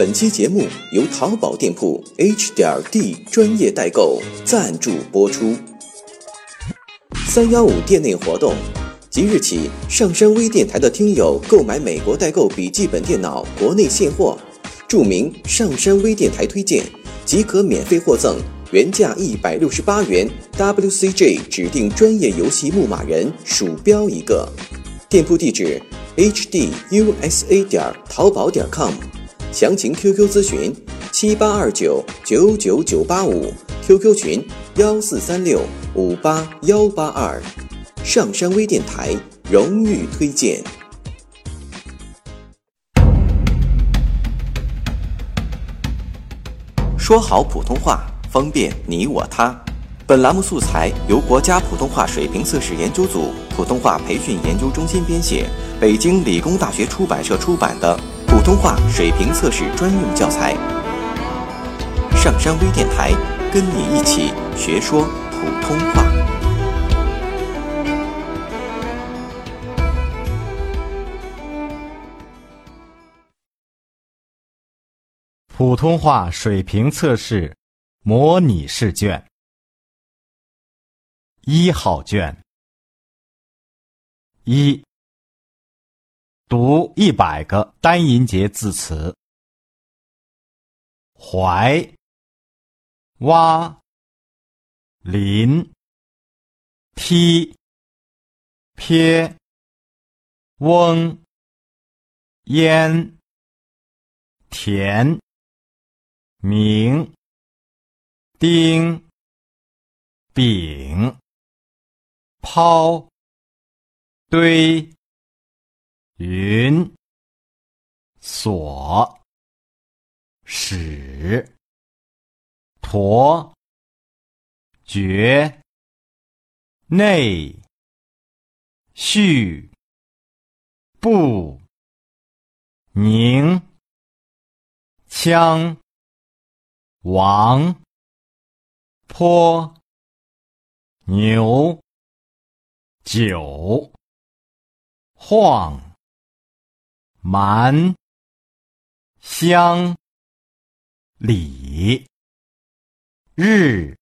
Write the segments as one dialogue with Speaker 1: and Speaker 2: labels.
Speaker 1: 本期节目由淘宝店铺 H 点 D 专业代购赞助播出。三幺五店内活动，即日起，上山微电台的听友购买美国代购笔记本电脑国内现货，注明“上山微电台推荐”，即可免费获赠原价一百六十八元 WCG 指定专业游戏牧马人鼠标一个。店铺地址：hdusa 点淘宝点 com。详情 QQ 咨询：七八二九九九九八五，QQ 群：幺四三六五八幺八二。上山微电台荣誉推荐。说好普通话，方便你我他。本栏目素材由国家普通话水平测试研究组普通话培训研究中心编写，北京理工大学出版社出版的。普通话水平测试专用教材，上山微电台跟你一起学说普通话。
Speaker 2: 普通话水平测试模拟试卷一号卷一。读一百个单音节字词：怀、挖、林、梯、撇、翁、烟、田、明、丁、丙、抛、堆。云锁使驼绝内续不宁枪王坡牛九晃。蛮乡里日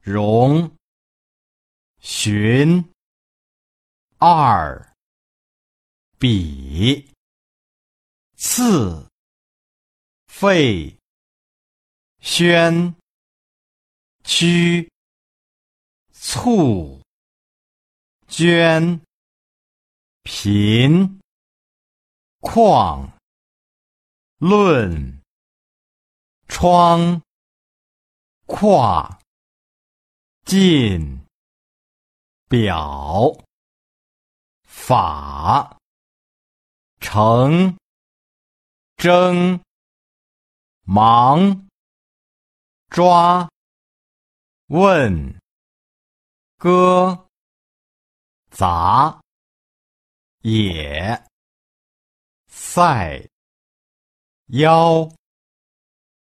Speaker 2: 荣寻二比次费宣屈促捐贫。况论窗跨进表法成争忙抓问歌杂也。赛、邀、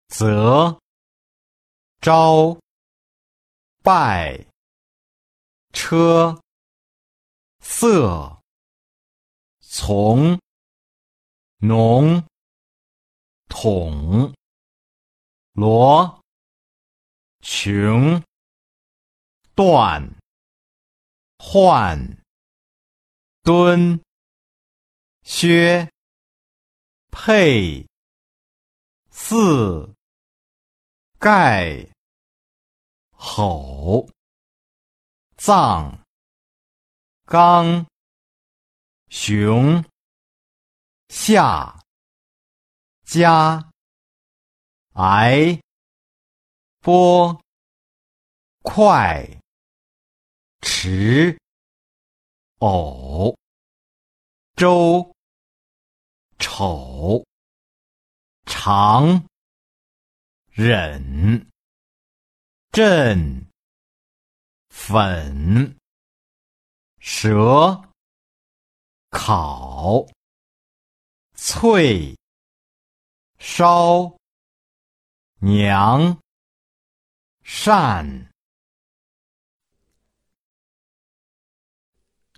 Speaker 2: 则、招、拜、车、色、从、农、统、罗、穷、断、换、蹲、薛。配四盖吼藏刚雄下加挨波快迟偶周。口，长，忍，震，粉，蛇，烤，脆，烧，娘，善。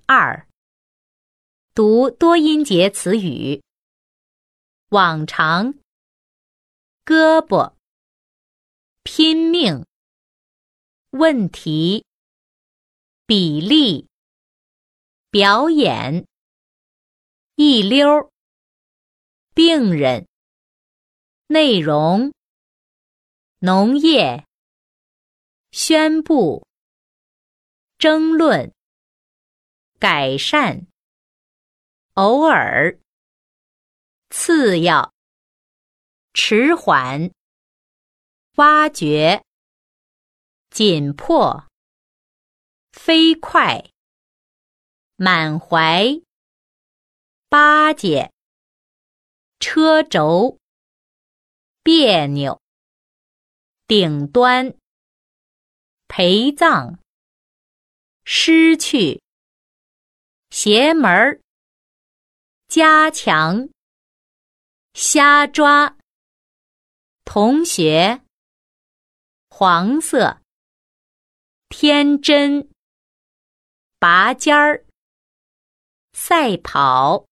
Speaker 3: 二。读多音节词语：往常、胳膊，拼命，问题，比例，表演，一溜，病人，内容，农业，宣布，争论，改善，偶尔，次要。迟缓，挖掘，紧迫，飞快，满怀，巴结，车轴，别扭，顶端，陪葬，失去，邪门儿，加强，瞎抓。同学，黄色，天真，拔尖儿，赛跑，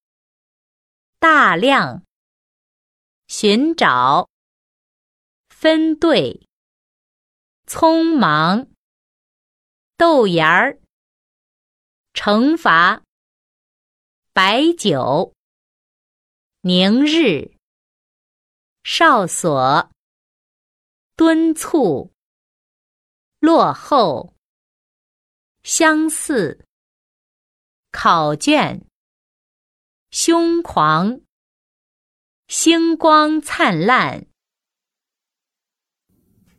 Speaker 3: 大量，寻找，分队，匆忙，豆芽儿，惩罚，白酒，明日。哨所，敦促，落后，相似，考卷，凶狂，星光灿烂。